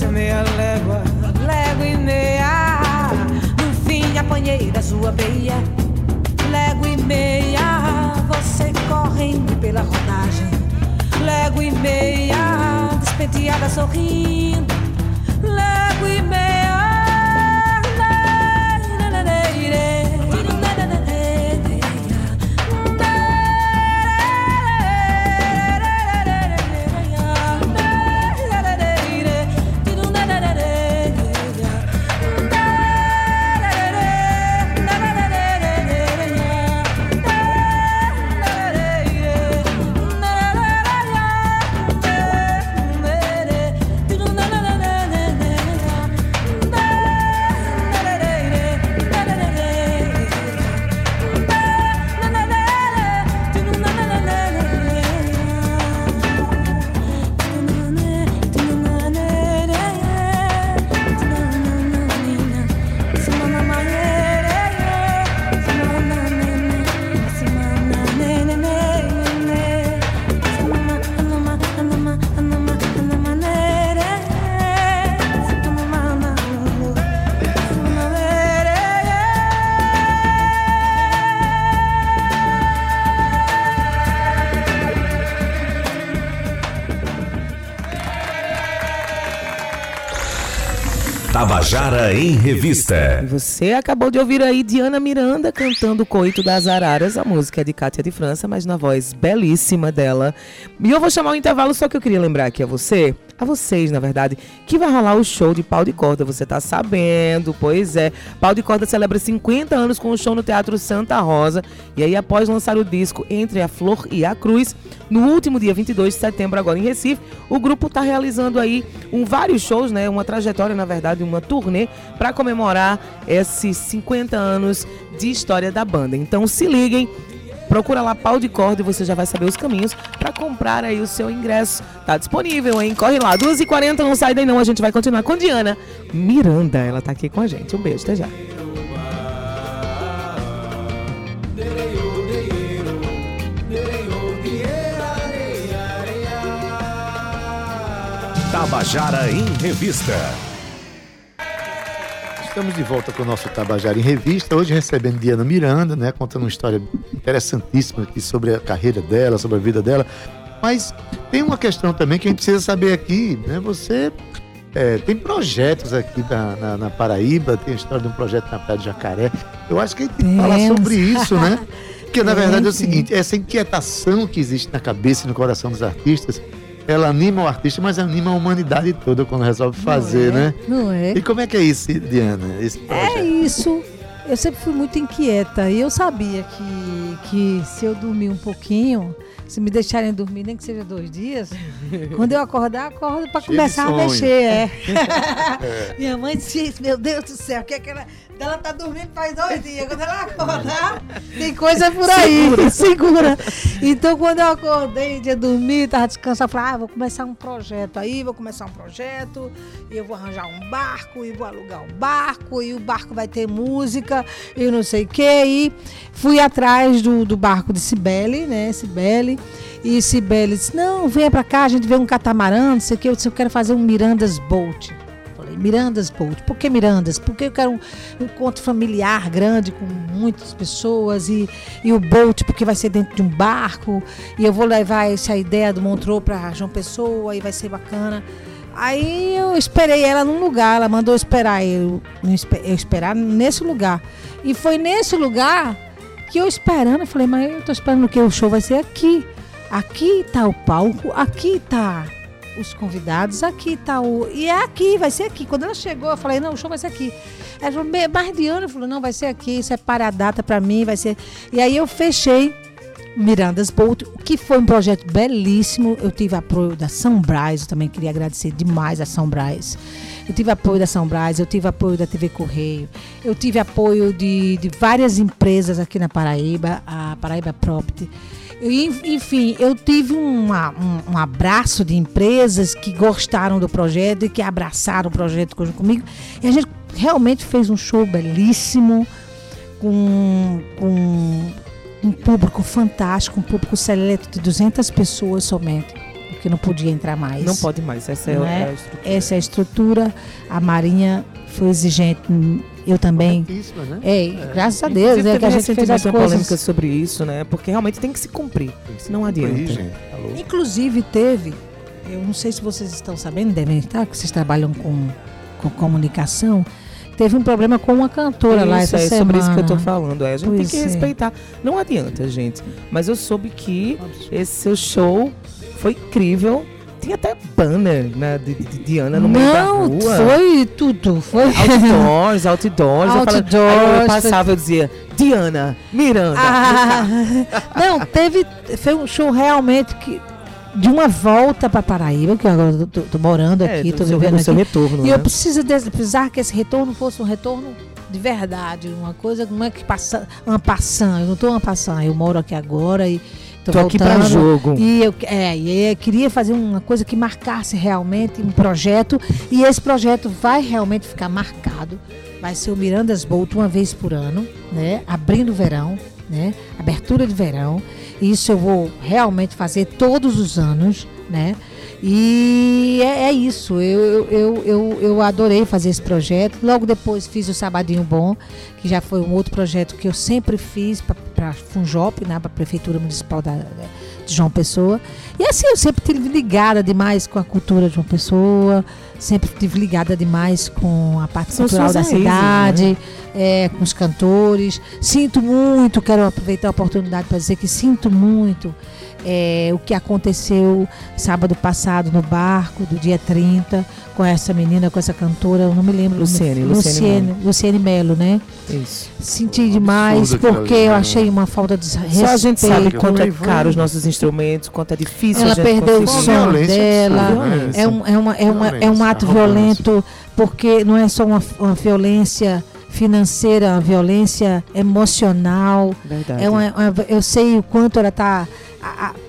Distância, meia légua, légua e meia. No fim apanhei da sua veia, légua e meia. Você correndo pela rodagem, légua e meia, despenteada sorrindo, Brava. Tabajara em Revista. você acabou de ouvir aí Diana Miranda cantando Coito das Araras. A música é de Cátia de França, mas na voz belíssima dela. E eu vou chamar o intervalo, só que eu queria lembrar aqui a você, a vocês, na verdade, que vai rolar o show de pau de corda. Você tá sabendo, pois é. Pau de corda celebra 50 anos com o show no Teatro Santa Rosa. E aí, após lançar o disco Entre a Flor e a Cruz, no último dia 22 de setembro, agora em Recife, o grupo tá realizando aí um, vários shows, né? Uma trajetória, na verdade, uma turnê para comemorar esses 50 anos de história da banda. Então se liguem, procura lá pau de corda e você já vai saber os caminhos para comprar aí o seu ingresso. Tá disponível, hein? Corre lá, 2h40, não sai daí não, a gente vai continuar com Diana Miranda. Ela tá aqui com a gente. Um beijo, até já. Tabajara em Revista. Estamos de volta com o nosso Tabajara em Revista, hoje recebendo Diana Miranda, né, contando uma história interessantíssima aqui sobre a carreira dela, sobre a vida dela. Mas tem uma questão também que a gente precisa saber aqui, né? Você é, tem projetos aqui na, na- na Paraíba, tem a história de um projeto na Praia de Jacaré. Eu acho que a gente tem que falar sobre isso, né? [laughs] Porque na verdade é o seguinte, essa inquietação que existe na cabeça e no coração dos artistas, ela anima o artista, mas anima a humanidade toda quando resolve fazer, Não é? né? Não é? E como é que é isso, Diana? Esse projeto? É isso. Eu sempre fui muito inquieta e eu sabia que, que se eu dormir um pouquinho, se me deixarem dormir, nem que seja dois dias, [laughs] quando eu acordar, acordo para começar a mexer. [laughs] [laughs] É. Minha mãe disse, meu Deus do céu, o que é que ela. Ela tá dormindo faz dois dias. Quando ela [laughs] acordar, tem coisa por aí. Segura. Então, quando eu acordei, ia dormir, tava descansando, eu falei, ah, vou começar um projeto aí, vou começar um projeto, e eu vou arranjar um barco, e vou alugar um barco, e o barco vai ter música, e não sei o quê. E fui atrás do, do barco de Cibele, né? Cibele. E Cibele disse, não, venha pra cá, a gente vê um catamarã, não sei o quê. Eu disse, eu quero fazer um Mirandas Boat. Mirandas Boat. Por que Mirandas? Porque eu quero um encontro familiar grande com muitas pessoas e, e o boat porque vai ser dentro de um barco e eu vou levar essa ideia do Montreux para João Pessoa e vai ser bacana. Aí eu esperei ela num lugar, ela mandou esperar eu, eu esperar nesse lugar. E foi nesse lugar que eu esperando, eu falei, mas eu tô esperando que o show vai ser aqui. Aqui tá o palco, aqui tá os convidados, aqui o. E é aqui, vai ser aqui. Quando ela chegou, eu falei, não, o show vai ser aqui. Ela falou, "Me- mais de ano, falou, não, vai ser aqui, separa a data pra mim, vai ser. E aí eu fechei Mirandas Bolt, que foi um projeto belíssimo. Eu tive apoio da São Brás, eu também queria agradecer demais a São Brás. Eu tive apoio da São Brás, eu tive apoio da TV Correio, eu tive apoio de, de várias empresas aqui na Paraíba, a Paraíba Property. Enfim, eu tive uma- um, um abraço de empresas que gostaram do projeto e que abraçaram o projeto com- comigo. E a gente realmente fez um show belíssimo, com, com um público fantástico, um público seleto de 200 pessoas somente, porque não podia entrar mais. Não pode mais, essa é? é a estrutura. Essa é a estrutura. A Marinha foi exigente, eu também. Né? É, graças a Deus, Inclusive, é que a gente fez as uma polêmica coisas. sobre isso, né? Porque realmente tem que se cumprir. Não adianta. Gente, tá. Inclusive teve, eu não sei se vocês estão sabendo, devem estar, que vocês trabalham com, com comunicação. Teve um problema com uma cantora lá Isso, essa é semana. sobre isso que eu tô falando. É, a gente Pois tem que é. respeitar. Não adianta, gente. Mas eu soube que esse seu show foi incrível. Tinha até banner né, de, de, Diana no meio da Não, rua. foi tudo. Foi. Outdoors, outdoors. Eu, Outdoors, eu foi- passava e dizia, Diana, Miranda. Ah, [laughs] não, teve. Foi um show realmente que. De uma volta para Paraíba, que agora eu tô, tô morando É, aqui, do tô seu- vivendo do seu aqui. retorno, E né? eu preciso de- precisar que esse retorno fosse um retorno de verdade, uma coisa não é que passa uma passando, eu não estou uma passando, eu moro aqui agora e tô, Tô aqui voltando. jogo. E eu, é, eu queria fazer uma coisa que marcasse realmente um projeto e esse projeto vai realmente ficar marcado. Vai ser o Mirandas Bolt uma vez por ano, né? Abrindo o verão, né? Abertura de verão. Isso eu vou realmente fazer todos os anos, né? E é, é isso. Eu, eu, eu, eu adorei fazer esse projeto. Logo depois fiz o Sabadinho Bom, que já foi um outro projeto que eu sempre fiz para a Funjop, né, para a Prefeitura Municipal da, de João Pessoa. E assim, eu sempre estive ligada demais com a cultura de João Pessoa, sempre estive ligada demais com a parte São cultural da cidade, é, com os cantores. Sinto muito, quero aproveitar a oportunidade para dizer que sinto muito é, o que aconteceu sábado passado no barco, do dia 30, com essa menina, com essa cantora, eu não me lembro. Luciene, Luciene Luciene, Luciene Melo, né? Isso. Senti demais porque eu achei uma falta de respeito. Só a gente sabe quanto é caro os nossos instrumentos, quanto é difícil Ela a gente perdeu o som dela. né? É um, é, uma, é, uma, é um ato violento, porque não é só uma, uma violência financeira, uma violência emocional. Verdade. É uma, uma- eu sei o quanto ela está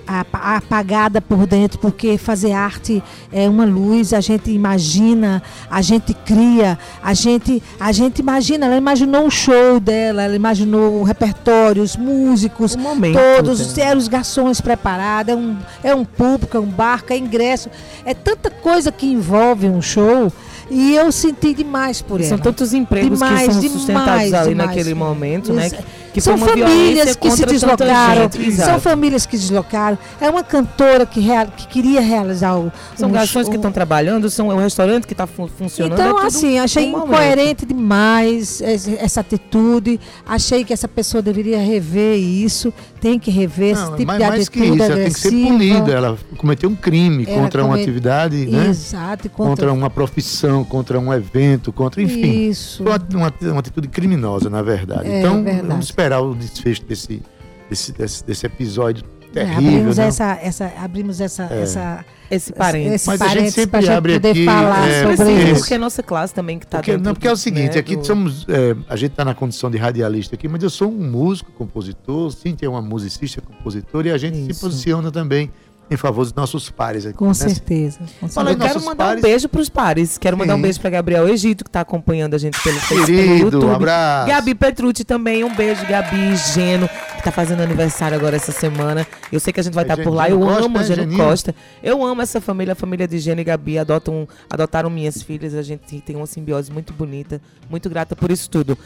apagada por dentro, porque fazer arte é uma luz, a gente imagina, a gente cria, a gente, a gente imagina, ela imaginou o show dela, ela imaginou o repertório, os músicos, momento todos, dela. eram os garçons preparados, é um, é um público, é um barco, é ingresso, é tanta coisa que envolve um show e eu senti demais por ela. São tantos empregos Demais, que são demais, sustentados ali demais. naquele momento, né? Que são foi uma famílias que se deslocaram. gente. São famílias que deslocaram. É uma cantora que, rea- que queria realizar o. São um garçons que estão trabalhando, são é um restaurante que está funcionando. é Então, tudo assim, achei um momento. incoerente demais esse- essa atitude. Achei que essa pessoa deveria rever isso. Tem que rever esse Não, tipo mas de mais que atitude isso, ela tem que ser punida. Ela cometeu um crime Ela contra uma atividade, né? Exato, Contra... contra, uma profissão, contra um evento, contra, enfim. Isso. Uma, uma, uma atitude criminosa, na verdade. É, então, verdade. vamos esperar o desfecho desse, desse, desse, desse episódio É, terrível. abrimos né? essa, essa, abrimos essa, essa, Esse parente. esse Mas a gente parênteses sempre pra gente abre poder aqui, falar é, sobre porque- isso. Porque é nossa classe também que está dentro não, porque é o seguinte, né, aqui do- somos. é, a gente está na condição de radialista aqui, mas eu sou um músico, compositor, Cíntia é uma musicista, compositora, e a gente se Isso. posiciona também em favor dos nossos pares aqui. Com né? certeza. com Eu quero mandar pares. um beijo pros pares. Quero mandar um Sim. beijo pra Gabriel Egito, que tá acompanhando a gente pelo Facebook, pelo Querido, YouTube. um abraço. Gabi Petrucci também, um beijo, Gabi, Geno, que tá fazendo aniversário agora essa semana. Eu sei que a gente vai É estar por lá. Eu Costa, amo é, Geno Geninho? Costa. Eu amo essa família, a família de Geno e Gabi. Adotam, adotaram minhas filhas. A gente tem uma simbiose muito bonita. Muito grata por isso tudo.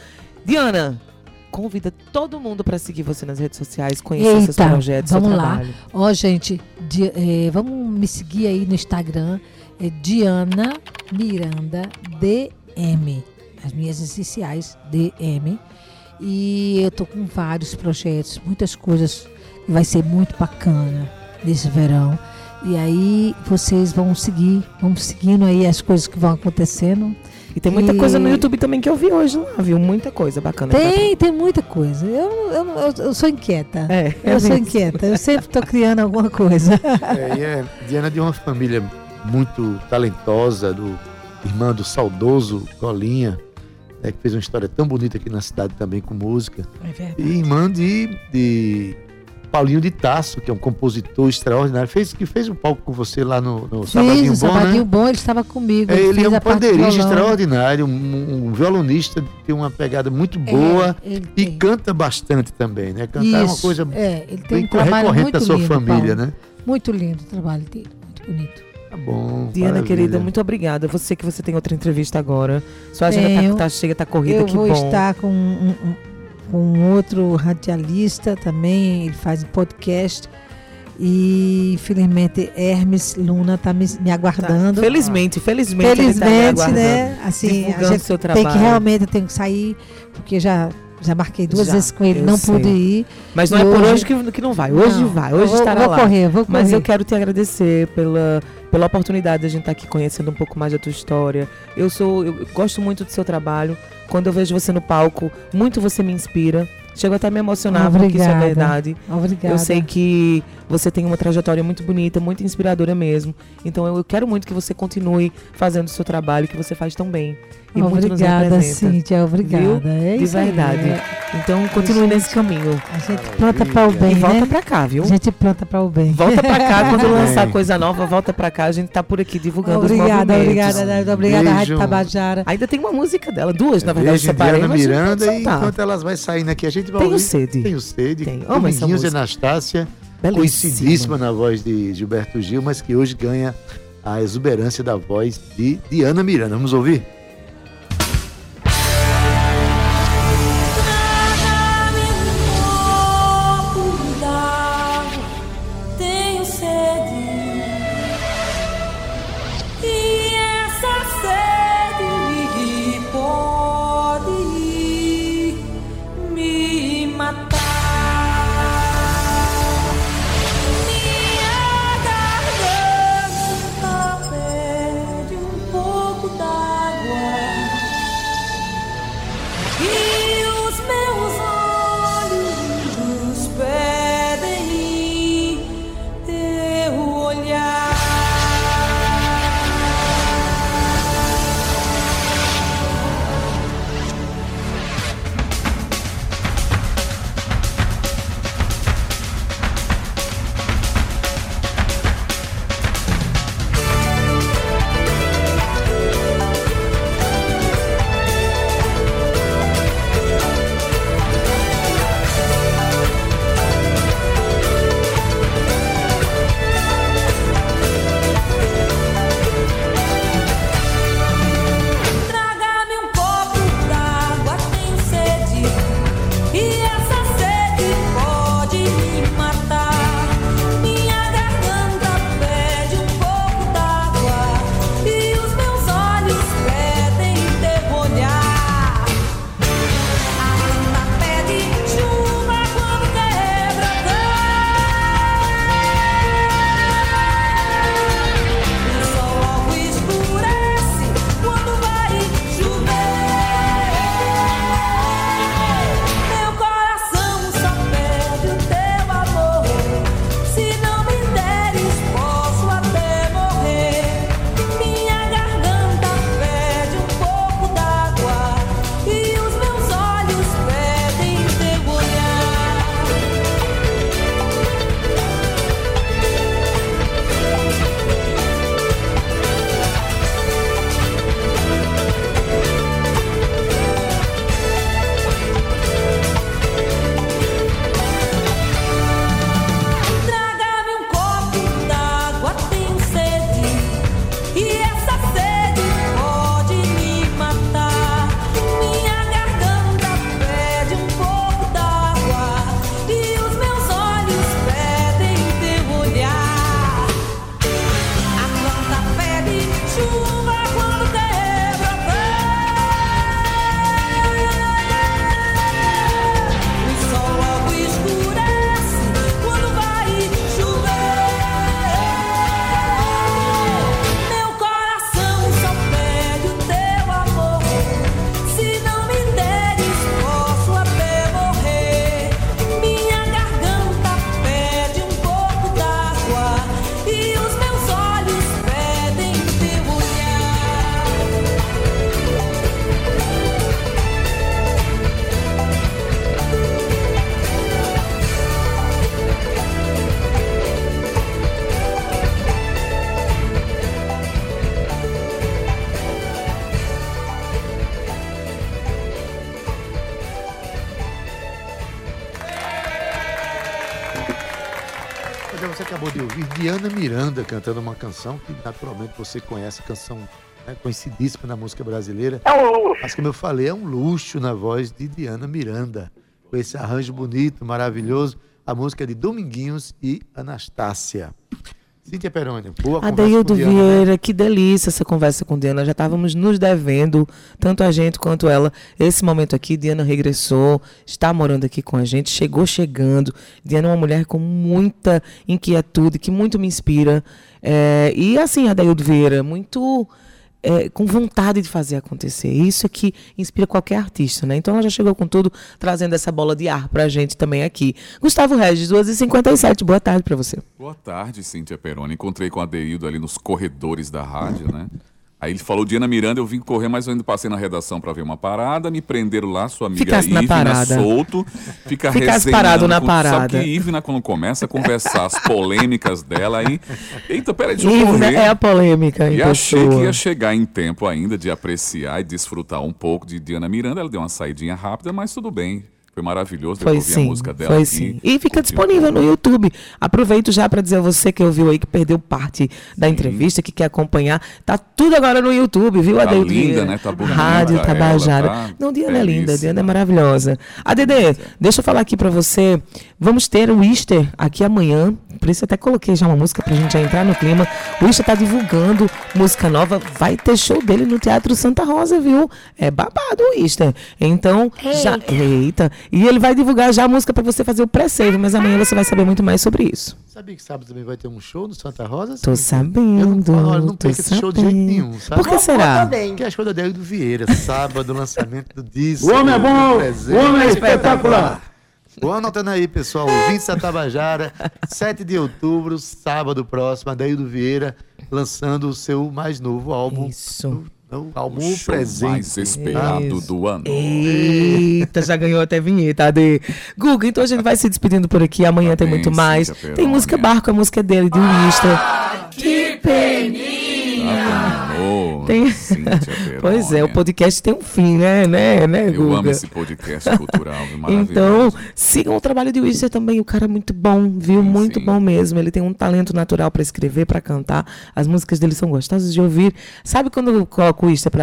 Diana, convida todo mundo pra seguir você nas redes sociais, conhecer seus Eita, projetos, vamos seu lá. Ó, gente, di- eh, vamos me seguir aí no Instagram. É Diana Miranda DM. As minhas iniciais DM. E eu tô com vários projetos, muitas coisas que vai ser muito bacana nesse verão. E aí vocês vão seguir, vão seguindo aí as coisas que vão acontecendo. E tem muita E- coisa no YouTube também que eu vi hoje lá, viu? Muita coisa bacana. Tem, tem muita coisa. Eu, eu, eu, eu sou inquieta. É, Eu sou inquieta. Eu sempre estou criando alguma coisa. É, e é Diana é de uma família muito talentosa, do irmã do saudoso Colinha, né, que fez uma história tão bonita aqui na cidade também com música. É verdade. E irmã de, de Paulinho de Tasso, que é um compositor extraordinário, fez, que fez um palco com você lá no, no Sabadinho Fiz, o Bom, Sabadinho né? Bom, ele estava comigo. É, ele fez é um pandeirista extraordinário, um, um violonista que tem uma pegada muito É, boa ele e tem. canta bastante também, né? Cantar é uma Isso, coisa é, ele tem bem um trabalho recorrente da sua lindo, família, Paulo. né? Muito lindo o trabalho dele, muito bonito. Tá bom. Diana, maravilha. querida, muito obrigada. Você que você tem outra entrevista agora. Sua agenda Tenho. tá, tá cheia, tá corrida, Eu que vou bom. estar com um, um- com outro radialista também, ele faz podcast. E infelizmente Hermes Luna está me, me Tá. aguardando. Felizmente, felizmente. ele tá me Felizmente, aguardando, né? Assim, a gente seu tem que trabalho. realmente tem que sair, porque já, já marquei duas Já, vezes com ele, eu não sei. pude ir. Mas não é por hoje- que, que não vai. Hoje Não, vai, eu hoje vou, estará vou lá. correr, vou correr. Mas eu quero te agradecer pela, pela oportunidade de a gente estar aqui conhecendo um pouco mais da tua história. Eu sou, eu gosto muito do seu trabalho. Quando eu vejo você no palco, muito você me inspira. Chego até a me emocionar, porque isso é Obrigada. verdade. Obrigada. Eu sei que você tem uma trajetória muito bonita, muito inspiradora mesmo. Então eu, quero muito que você continue fazendo o seu trabalho que você faz tão bem. E muito nos Obrigada, representa. Cíntia, obrigada. Viu? É De verdade. é. Então continue Gente, nesse caminho. A gente planta para o bem, E volta né? pra cá, viu? A gente planta para o bem. Volta pra cá quando [laughs] lançar coisa nova, volta pra cá. A gente tá por aqui divulgando os Obrigada, movimentos. obrigada, Débora, obrigada, Rádio. Tabajara. Ainda tem uma música dela, duas, na verdade, Beijo, separei, Diana mas a gente Miranda, e enquanto elas vai saindo aqui, a gente vai Tenho ouvir- sede. Tenho sede. Tenho. Amo essa Dominguinhos e música. Anastácia, Belíssima. conhecidíssima na voz de Gilberto Gil, mas que hoje ganha a exuberância da voz de Diana Miranda. Vamos ouvir? Cantando uma canção que naturalmente você conhece, canção né, conhecidíssima na música brasileira. É um luxo. Mas como eu falei, é um luxo na voz de Diana Miranda. Com esse arranjo bonito, maravilhoso. A música é de Dominguinhos e Anastácia. Cíntia Peroni, boa Adeildo Diana, né? Vieira, que delícia essa conversa com Diana. Já estávamos nos devendo, tanto a gente quanto ela. Esse momento aqui, Diana regressou, está morando aqui com a gente, chegou chegando. Diana é uma mulher com muita inquietude, que muito me inspira. É, e assim, Adeildo Vieira, muito é, com vontade de fazer acontecer. Isso é que inspira qualquer artista, né? Então ela já chegou com tudo, trazendo essa bola de ar pra gente também aqui. Gustavo Regis, 2h57, boa tarde pra você. Boa tarde, Cíntia Peroni. Encontrei com o Adeildo ali nos corredores da rádio, né? Aí ele falou Diana Miranda, eu vim correr, mas eu ainda passei na redação para ver uma parada, me prenderam lá, sua amiga Ficasse na Ivna parada. solto, fica Ficasse parado na com- parada. Sabe que Ivna, quando começa a conversar as polêmicas dela, aí... Eita, peraí, deixa eu Ivna correr. é a polêmica E achei pessoa. que ia chegar em tempo ainda de apreciar e desfrutar um pouco de Diana Miranda. Ela deu uma saidinha rápida, mas tudo bem. Foi maravilhoso Foi sim, a música dela foi aqui. sim. E fica disponível no YouTube. Aproveito já para dizer a você que ouviu aí, que perdeu parte da entrevista, que quer acompanhar. Tá tudo agora no YouTube, viu, Tá Adeildo? linda, né? Tá bonita Rádio Tabajara. tá Não, Diana é linda. Diana é maravilhosa. A Dedê, deixa eu falar aqui para você. Vamos ter o Easter aqui amanhã. Por isso eu até coloquei já uma música pra gente já entrar no clima. O Easter tá divulgando música nova. Vai ter show dele no Teatro Santa Rosa, viu? É babado o Easter. Então, já. Eita! E ele vai divulgar já a música pra você fazer o pré-save, mas amanhã você vai saber muito mais sobre isso. Sabia que sábado também vai ter um show no Santa Rosa? Tô Cíntia? Eu não, sabendo. olha, não esse show de jeito sabendo. nenhum, sabe? Por que será? Que é a show da Adeildo Vieira, sábado, [laughs] lançamento do disco. O homem é bom, do o homem é espetacular. Vou anotando aí, pessoal. Ouvintes da Tabajara, [laughs] 7 de outubro, sábado próximo, Adeildo Vieira lançando o seu mais novo álbum. Isso. O, o álbum O show presente. mais esperado Isso. do ano. Eita, já ganhou até vinheta, Ade. Guga, então a gente vai se despedindo por aqui. Amanhã Tá tem muito mais. Tem música Barco, a música dele, de um Easter. Ah, terminou, Tem- Cíntia Peroni. Pois é, o podcast tem um fim, né, né, né, Eu Guga? amo esse podcast cultural, viu? [laughs] maravilhoso. Então, sigam o trabalho de Wizard também. O cara é muito bom, viu? Sim, muito sim. bom mesmo. Ele tem um talento natural para escrever, para cantar. As músicas dele são gostosas de ouvir. Sabe quando eu coloco o Wizard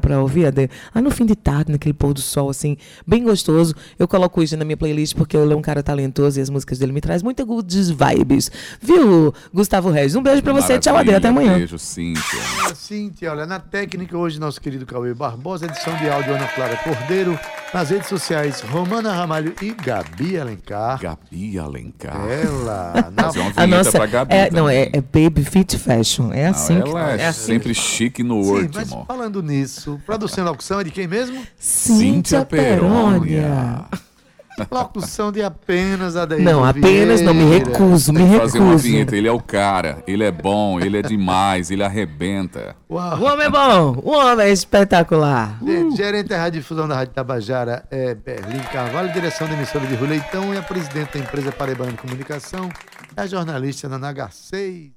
pra ouvir, Ade? Ah, no fim de tarde, naquele pôr do sol, assim, bem gostoso. Eu coloco o Wizard na minha playlist porque ele é um cara talentoso e as músicas dele me trazem muita good vibes. Viu, Gustavo Regis? Um beijo pra você. Tchau, Ade. Até amanhã. Beijo, Cíntia. Cíntia, olha, na técnica hoje, nosso querido Cauê Barbosa, edição de áudio Ana Clara Cordeiro, nas redes sociais Romana Ramalho e Gabi Alencar. Gabi Alencar. Ela, [laughs] na Fazer uma A nossa. pra Gabi É, não, é, é Baby Fit Fashion. É Não, assim que. ela é, é assim. sempre chique no Sim, mas último. falando nisso, produção e locução é de quem mesmo? Cíntia Perônia. [laughs] Locução de apenas Adeildo Não, apenas não, me Vieira. recuso, me que fazer uma recuso. vinheta. Ele é o cara, ele é bom, ele é demais, ele arrebenta. Uau. O homem é bom, o homem é espetacular. Gente, gerente da Rádio Difusão da Rádio Tabajara é Berlim Carvalho, direção da emissora de Rui Leitão e a presidente da empresa Paraibana de Comunicação é a jornalista Nana Garcês.